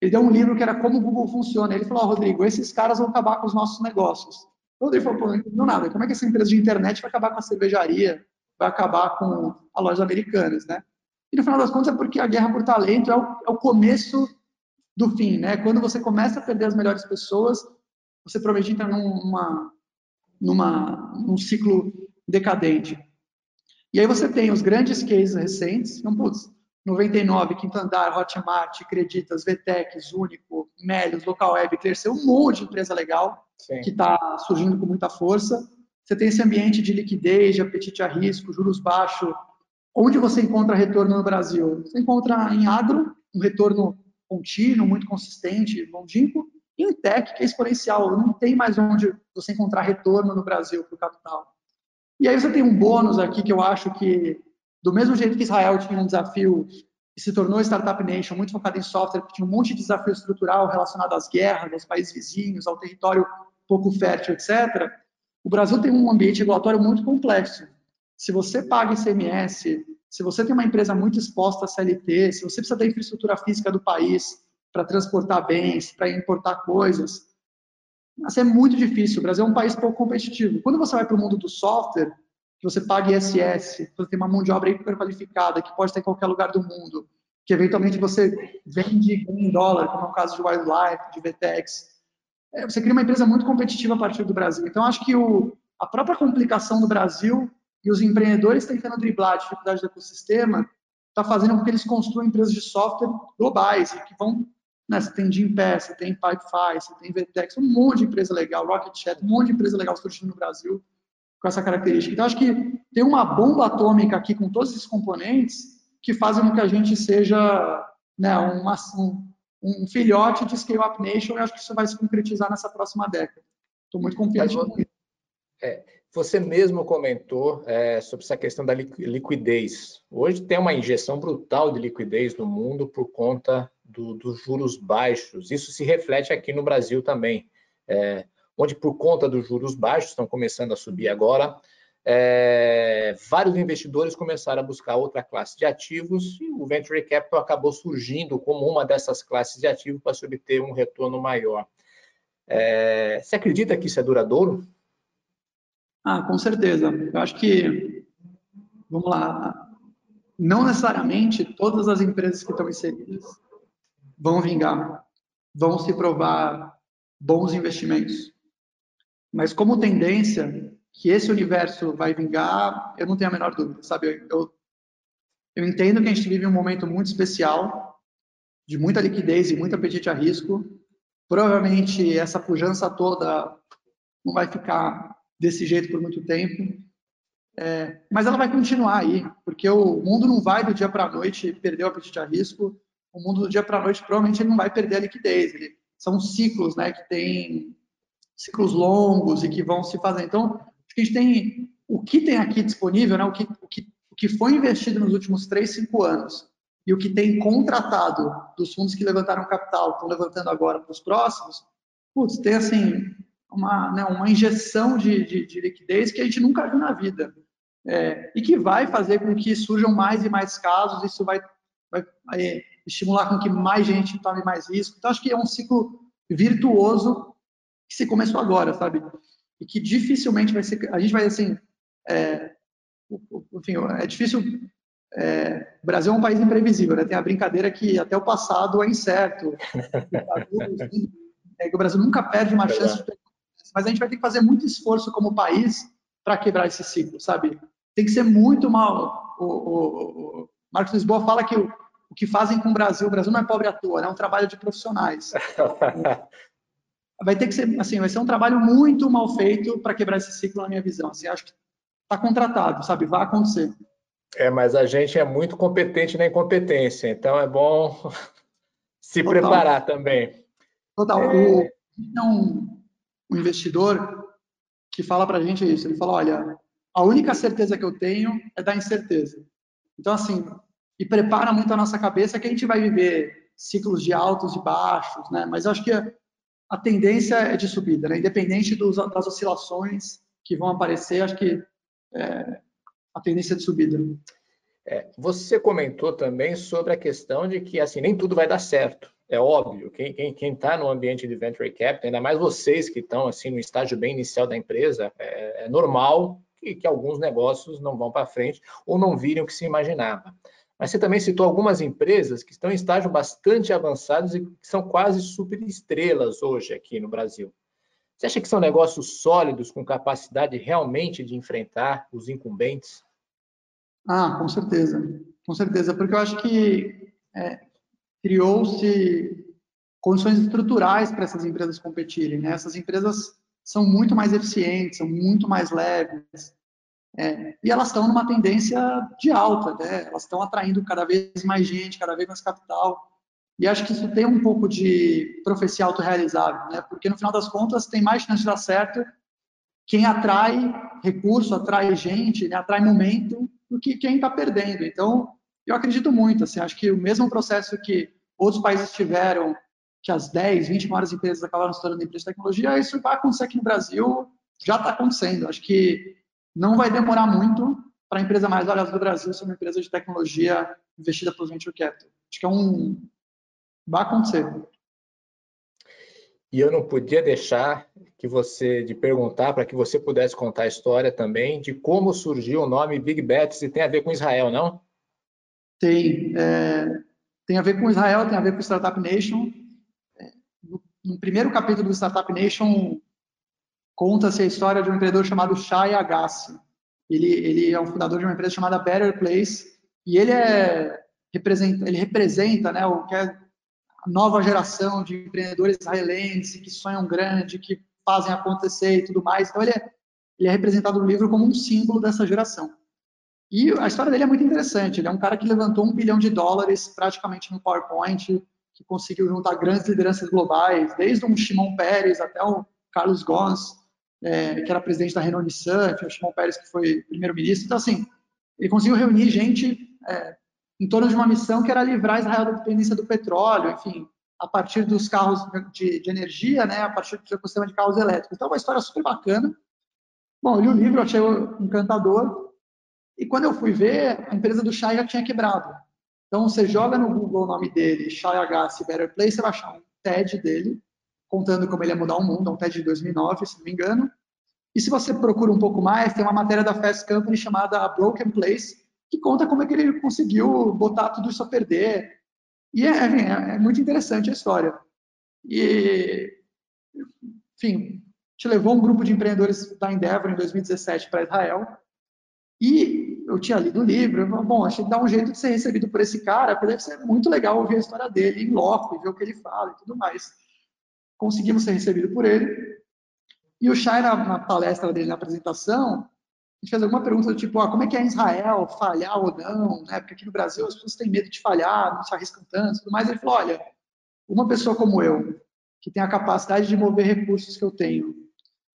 ele deu um livro que era Como o Google Funciona. Ele falou, oh, Rodrigo, esses caras vão acabar com os nossos negócios. O Rodrigo falou, pô, não entendeu nada. Como é que essa empresa de internet vai acabar com a cervejaria, vai acabar com as lojas americanas, né? E no final das contas é porque a guerra por talento é o, é o começo do fim, né? Quando você começa a perder as melhores pessoas, você provavelmente entra numa, numa, num ciclo decadente. E aí você tem os grandes cases recentes, então, putz, 99, Quinto Andar, Hotmart, Creditas, VTEX, Único, Melios, Local Web, cresceu um monte de empresa legal Sim. que está surgindo com muita força. Você tem esse ambiente de liquidez, de apetite a risco, juros baixos. Onde você encontra retorno no Brasil? Você encontra em agro, um retorno contínuo, muito consistente, longínquo, e em tech, que é exponencial. Não tem mais onde você encontrar retorno no Brasil para o capital. E aí você tem um bônus aqui que eu acho que, do mesmo jeito que Israel tinha um desafio e se tornou Startup Nation, muito focado em software, que tinha um monte de desafio estrutural relacionado às guerras, aos países vizinhos, ao território pouco fértil, etc., o Brasil tem um ambiente regulatório muito complexo. Se você paga ICMS, se você tem uma empresa muito exposta a CLT, se você precisa da infraestrutura física do país para transportar bens, para importar coisas, assim, é muito difícil. O Brasil é um país pouco competitivo. Quando você vai para o mundo do software, que você paga ISS, você tem uma mão de obra hiper qualificada, que pode estar em qualquer lugar do mundo, que eventualmente você vende em dólar, como é o caso de Wildlife, de VTEX, é, você cria uma empresa muito competitiva a partir do Brasil. Então, acho que o, a própria complicação do Brasil e os empreendedores tentando driblar a dificuldade do ecossistema está fazendo com que eles construam empresas de software globais e que vão né, você tem Gimpass, você tem Pipefy, você tem Vtex, um monte de empresa legal, Rocket Chat, um monte de empresa legal surgindo no Brasil com essa característica. Então, acho que tem uma bomba atômica aqui com todos esses componentes que fazem com que a gente seja né, uma, um, um filhote de Scale Up Nation e acho que isso vai se concretizar nessa próxima década. Estou muito confiante com isso. É, você mesmo comentou é, sobre essa questão da liquidez. Hoje tem uma injeção brutal de liquidez no mundo por conta do, dos juros baixos. Isso se reflete aqui no Brasil também, é, onde por conta dos juros baixos estão começando a subir agora é, vários investidores começaram a buscar outra classe de ativos e o Venture Capital acabou surgindo como uma dessas classes de ativos para se obter um retorno maior. É, você acredita que isso é duradouro? Ah, com certeza. Eu acho que, vamos lá, não necessariamente todas as empresas que estão inseridas vão vingar, vão se provar bons investimentos. Mas como tendência, que esse universo vai vingar, eu não tenho a menor dúvida, sabe? Eu, eu entendo que a gente vive um momento muito especial, de muita liquidez e muito apetite a risco. Provavelmente essa pujança toda não vai ficar desse jeito por muito tempo, é, mas ela vai continuar aí, porque o mundo não vai do dia para a noite perder o apetite a risco. O mundo do dia para a noite provavelmente ele não vai perder a liquidez. Ele, são ciclos, né, que tem ciclos longos e que vão se fazer. Então, Acho que a gente tem o que tem aqui disponível, né, o, que, o, que, o que foi investido nos últimos 3, 5 anos e o que tem contratado dos fundos que levantaram capital, estão levantando agora para os próximos, putz, tem assim, uma, né, uma injeção de, de, de, liquidez que a gente nunca viu na vida. É, e que vai fazer com que surjam mais e mais casos, isso vai, vai, vai estimular com que mais gente tome mais risco. Então, acho que é um ciclo virtuoso que se começou agora, sabe? E que dificilmente vai ser. A gente vai, assim. É, enfim, é difícil. É, o Brasil é um país imprevisível, né? Tem a brincadeira que até o passado é incerto. é que o Brasil nunca perde uma chance de mas a gente vai ter que fazer muito esforço como país para quebrar esse ciclo, sabe? Tem que ser muito mal. O, o, o Marcos Lisboa fala que o, o, que fazem com o Brasil, o Brasil não é pobre à toa, né? é um trabalho de profissionais. vai ter que ser, assim, vai ser um trabalho muito mal feito para quebrar esse ciclo na minha visão. Assim, acho que está contratado, sabe? Vai acontecer. É, mas a gente é muito competente na incompetência, então é bom se Total. preparar também. Total. É... O, então, um investidor que fala para a gente isso. Ele fala, olha, a única certeza que eu tenho é da incerteza. Então, assim, e prepara muito a nossa cabeça que a gente vai viver ciclos de altos e baixos, né? Mas eu acho que a, a tendência é de subida, né? Independente dos, das oscilações que vão aparecer, acho que é, a tendência é de subida. É, você comentou também sobre a questão de que assim nem tudo vai dar certo é óbvio, quem está no ambiente de venture capital, ainda mais vocês que estão assim no estágio bem inicial da empresa, é, é normal que, que, alguns negócios não vão para frente ou não virem o que se imaginava. Mas você também citou algumas empresas que estão em estágio bastante avançados e que são quase super estrelas hoje aqui no Brasil. Você acha que são negócios sólidos com capacidade realmente de enfrentar os incumbentes? Ah, com certeza, com certeza, porque eu acho que é, criou-se condições estruturais para essas empresas competirem. Né? Essas empresas são muito mais eficientes, são muito mais leves, é, e elas estão numa tendência de alta, né? elas estão atraindo cada vez mais gente, cada vez mais capital. E acho que isso tem um pouco de profecia autorrealizável, né? porque no final das contas tem mais chance de dar certo quem atrai recurso, atrai gente, né? atrai momento, do que quem está perdendo. Então, eu acredito muito, assim, acho que o mesmo processo que outros países tiveram, que as 10, 20 maiores empresas acabaram se tornando empresas de tecnologia, isso vai acontecer aqui no Brasil, já está acontecendo. Acho que não vai demorar muito para a empresa mais valiosa do Brasil ser uma empresa de tecnologia investida por venture capital. Acho que é um vai acontecer. E eu não podia deixar que você de perguntar para que você pudesse contar a história também de como surgiu o nome Big Bets e tem a ver com Israel, não? Tem, é, tem a ver com Israel, tem a ver com Startup Nation. No, no primeiro capítulo do Startup Nation, conta-se a história de um empreendedor chamado Shai Agassi. Ele, ele é um fundador de uma empresa chamada Better Place e ele é representa, ele representa, né, o que é a nova geração de empreendedores israelenses que sonham grande, que fazem acontecer e tudo mais. Então ele é, ele é representado no livro como um símbolo dessa geração. E a história dele é muito interessante. Ele é um cara que levantou um bilhão de dólares praticamente no PowerPoint, que conseguiu juntar grandes lideranças globais, desde um Shimon Peres até o Carlos Gons, é, que era presidente da Renault Nissan, o Shimon Peres que foi primeiro-ministro. Então, assim, ele conseguiu reunir gente é, em torno de uma missão que era livrar Israel da dependência do petróleo, enfim, a partir dos carros de, de energia, né, a partir do ecossistema de carros elétricos. Então, é uma história super bacana. Bom, eu li o livro, achei encantador, e quando eu fui ver, a empresa do Shai já tinha quebrado. Então, você joga no Google o nome dele, Shai Agassi Better Place, você vai achar um TED dele, contando como ele ia mudar o mundo, é um TED de 2009, se não me engano. E se você procura um pouco mais, tem uma matéria da Fast Company chamada Broken Place, que conta como é que ele conseguiu botar tudo isso a perder. E é, é, é muito interessante a história. E, enfim, te levou um grupo de empreendedores da Endeavor em 2017 para Israel, e eu tinha lido o livro, bom, achei que dá um jeito de ser recebido por esse cara, porque deve ser muito legal ouvir a história dele em loco ver o que ele fala e tudo mais. Conseguimos ser recebidos por ele. E o Shai, na, na, palestra dele, na apresentação, a gente fez alguma pergunta do tipo, ah, como é que é em Israel, falhar ou não, né? Porque aqui no Brasil as pessoas têm medo de falhar, não se arriscam tanto, tudo mais. Ele falou, olha, uma pessoa como eu, que tem a capacidade de mover recursos que eu tenho,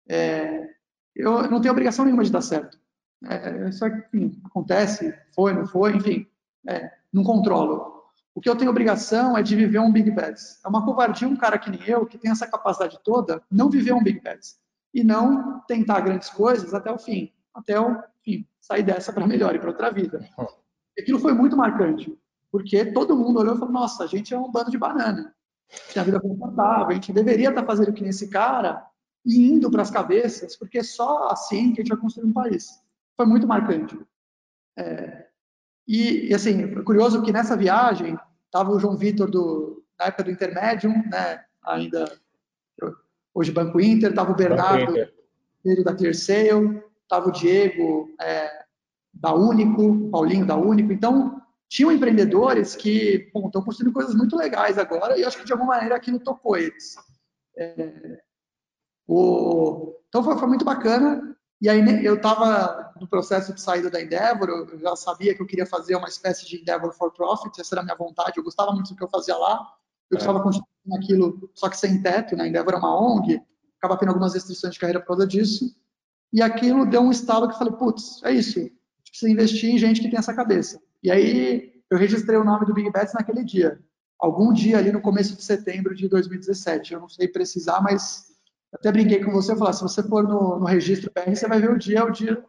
é, eu não tenho obrigação nenhuma de dar certo. É, isso enfim, acontece, foi, não foi, enfim, é, não controlo. O que eu tenho obrigação é de viver um Big Bets. É uma covardia um cara que nem eu, que tem essa capacidade toda, não viver um Big Bets. e não tentar grandes coisas até o fim, até o fim, sair dessa para melhor e para outra vida. Aquilo foi muito marcante, porque todo mundo olhou e falou: nossa, a gente é um bando de banana, tem a vida confortável, a gente deveria estar tá fazendo que nesse cara e indo para as cabeças, porque é só assim que a gente vai construir um país. Foi muito marcante. É, e, e, assim, é curioso que nessa viagem estava o João Vitor do na época do Intermédium, né? Ainda hoje Banco Inter, estava o Bernardo, filho da Clearsale, estava o Diego é, da Único, Paulinho da Único. Então, tinham empreendedores que estão construindo coisas muito legais agora e acho que de alguma maneira aquilo tocou eles. É, o, então foi, foi, muito bacana. E aí né, eu estava no processo de saída da Endeavor, eu já sabia que eu queria fazer uma espécie de Endeavor for Profit, essa era a minha vontade, eu gostava muito do que eu fazia lá, eu estava é. continuando aquilo, só que sem teto, né? Endeavor é uma ONG, acaba tendo algumas restrições de carreira por causa disso, e aquilo deu um estalo que eu falei, putz, é isso, a gente precisa investir em gente que tem essa cabeça. E aí eu registrei o nome do Big Bets naquele dia, algum dia ali no começo de setembro de 2017, eu não sei precisar, mas até brinquei com você, eu falei, ah, se você for no, no registro PR, você vai ver o dia, é o dia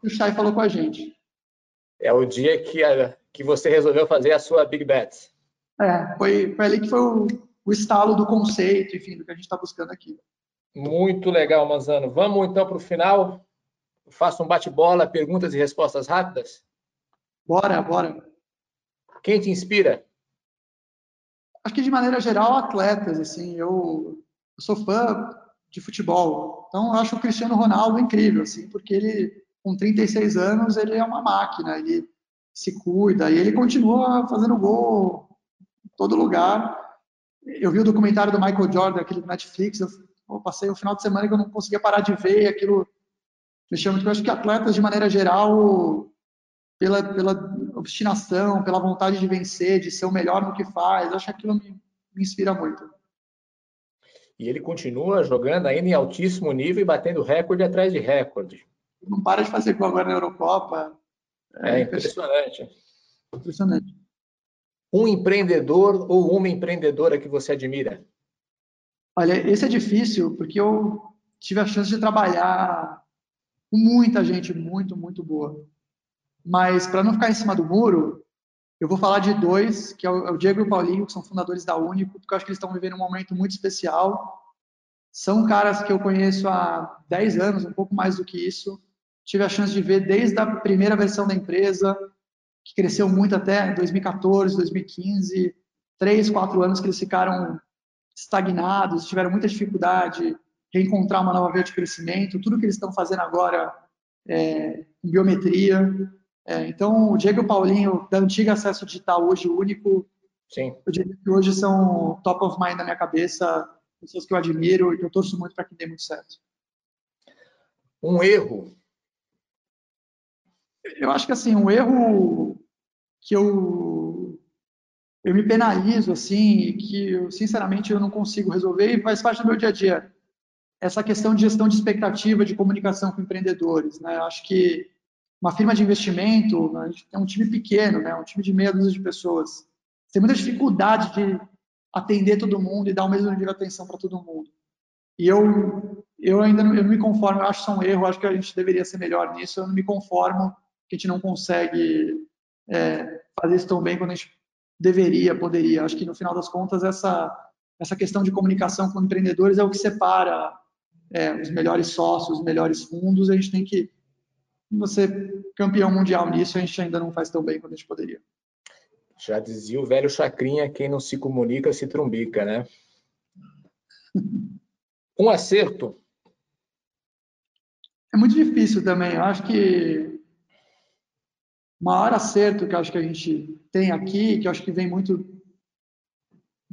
que o Chay falou com a gente. É o dia que, a, que você resolveu fazer a sua Big Bet. É, foi, foi ali que foi o, o estalo do conceito, enfim, do que a gente está buscando aqui. Muito legal, Manzano. Vamos então para o final. Faça um bate-bola, perguntas e respostas rápidas? Bora, bora. Quem te inspira? Acho que de maneira geral, atletas, assim, eu, eu sou fã de futebol. Então, eu acho o Cristiano Ronaldo incrível, assim, porque ele, com 36 anos, ele é uma máquina, ele se cuida e ele continua fazendo gol em todo lugar. Eu vi o documentário do Michael Jordan, aquele do Netflix, eu, passei o final de semana que eu não conseguia parar de ver, aquilo me muito. Eu acho que atletas, de maneira geral, pela, pela obstinação, pela vontade de vencer, de ser o melhor no que faz, eu acho que aquilo me, me inspira muito. E ele continua jogando ainda em altíssimo nível e batendo recorde atrás de recorde. Não para de fazer gol agora na Eurocopa. É, é impressionante. Impressionante. Um empreendedor ou uma empreendedora que você admira? Olha, esse é difícil porque eu tive a chance de trabalhar com muita gente muito, muito boa. Mas para não ficar em cima do muro, eu vou falar de dois, que é o, é Diego e o Paulinho, que são fundadores da Único, porque eu acho que eles estão vivendo um momento muito especial. São caras que eu conheço há 10 anos, um pouco mais do que isso. Tive a chance de ver desde a primeira versão da empresa, que cresceu muito até 2014, 2015, três, quatro anos que eles ficaram estagnados, tiveram muita dificuldade reencontrar uma nova via de crescimento. Tudo que eles estão fazendo agora é, em biometria, é, então, o Diego e o Paulinho, da antiga Acesso Digital, hoje único, Sim. eu diria que hoje são top of mind na minha cabeça, pessoas que eu admiro e que eu torço muito para que dê muito certo. Um erro? Eu acho que, assim, um erro que eu, eu me penalizo, assim, que, eu, sinceramente, eu não consigo resolver e faz parte do meu dia a dia. Essa questão de gestão de expectativa, de comunicação com empreendedores, né? Eu acho que uma firma de investimento, a gente tem um time pequeno, né, um time de meia dúzia de pessoas. Tem muita dificuldade de atender todo mundo e dar o mesmo nível de atenção para todo mundo. E eu, eu ainda não, eu me conformo, eu acho que é um erro, acho que a gente deveria ser melhor nisso, eu não me conformo que a gente não consegue é, fazer isso tão bem quando a gente deveria, poderia. Acho que no final das contas essa essa questão de comunicação com empreendedores é o que separa é, os melhores sócios, os melhores fundos. A gente tem que você campeão mundial nisso, a gente ainda não faz tão bem quanto a gente poderia. Já dizia o velho Chacrinha, quem não se comunica se trumbica, né? Um acerto. É muito difícil também. Eu acho que o maior acerto que acho que a gente tem aqui, que acho que vem muito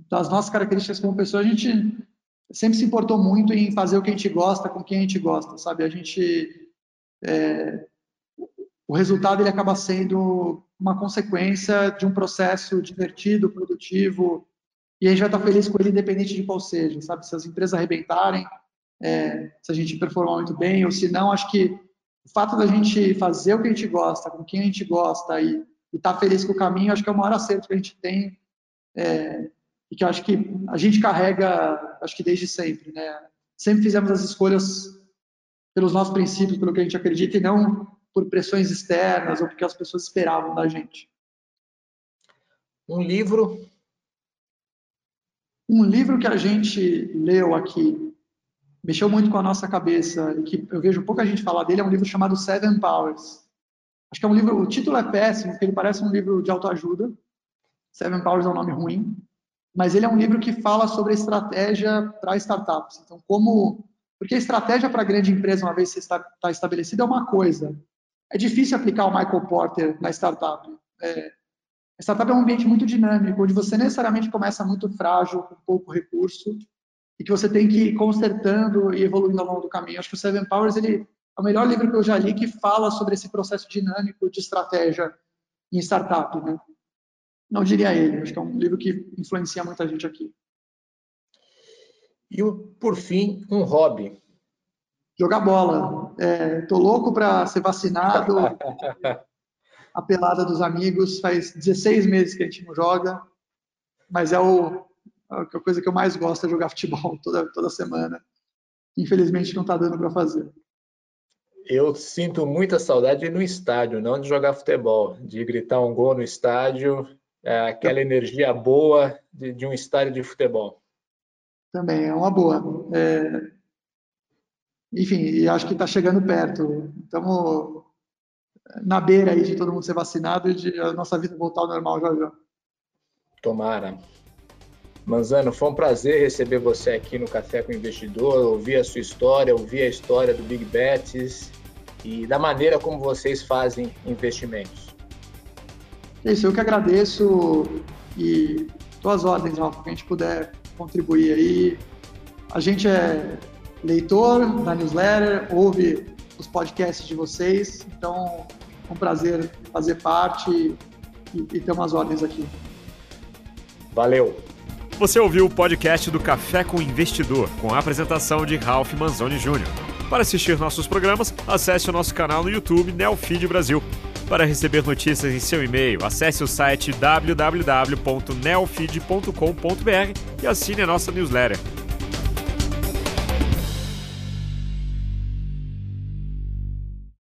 das nossas características como pessoa, a gente sempre se importou muito em fazer o que a gente gosta com quem a gente gosta, sabe? A gente é, o resultado ele acaba sendo uma consequência de um processo divertido, produtivo, e a gente vai estar feliz com ele independente de qual seja, sabe? Se as empresas arrebentarem, é, se a gente performar muito bem, ou se não, acho que o fato da gente fazer o que a gente gosta, com quem a gente gosta e estar tá feliz com o caminho, acho que é o maior acerto que a gente tem é, e que acho que a gente carrega, acho que desde sempre, né? Sempre fizemos as escolhas pelos nossos princípios, pelo que a gente acredita e não por pressões externas ou porque as pessoas esperavam da gente. Um livro. Um livro que a gente leu aqui, mexeu muito com a nossa cabeça e que eu vejo pouca gente falar dele, é um livro chamado Seven Powers. Acho que é um livro, o título é péssimo, porque ele parece um livro de autoajuda. Seven Powers é um nome ruim, mas ele é um livro que fala sobre estratégia para startups. Então, como. Porque a estratégia para grande empresa, uma vez que está, está estabelecida, é uma coisa. É difícil aplicar o Michael Porter na startup. É, a startup é um ambiente muito dinâmico, onde você necessariamente começa muito frágil, com pouco recurso, e que você tem que ir consertando e evoluindo ao longo do caminho. Acho que o Seven Powers ele é o melhor livro que eu já li que fala sobre esse processo dinâmico de estratégia em startup. Né? Não diria ele, acho que é um livro que influencia muita gente aqui. E, por fim, um hobby. Jogar bola. É, tô louco para ser vacinado. a pelada dos amigos. Faz 16 meses que a gente não joga, mas é o, a coisa que eu mais gosto é jogar futebol toda, toda semana. Infelizmente não está dando para fazer. Eu sinto muita saudade no estádio, não de jogar futebol, de gritar um gol no estádio é, aquela energia boa de, de, um estádio de futebol. Também é uma boa. É, enfim, e acho que está chegando perto. Estamos na beira aí de todo mundo ser vacinado e de a nossa vida voltar ao normal já já. Tomara. Manzano, foi um prazer receber você aqui no Café com o Investidor, ouvir a sua história, ouvir a história do Big Bets e da maneira como vocês fazem investimentos. É isso, eu que agradeço e às ordens, Rafa, que a gente puder contribuir aí. A gente é leitor da newsletter, ouve os podcasts de vocês, então é um prazer fazer parte e, e ter umas ordens aqui. Valeu! Você ouviu o podcast do Café com Investidor, com a apresentação de Ralph Manzoni Jr. Para assistir nossos programas, acesse o nosso canal no YouTube Neofeed Brasil. Para receber notícias em seu e-mail, acesse o site www.neofeed.com.br e assine a nossa newsletter.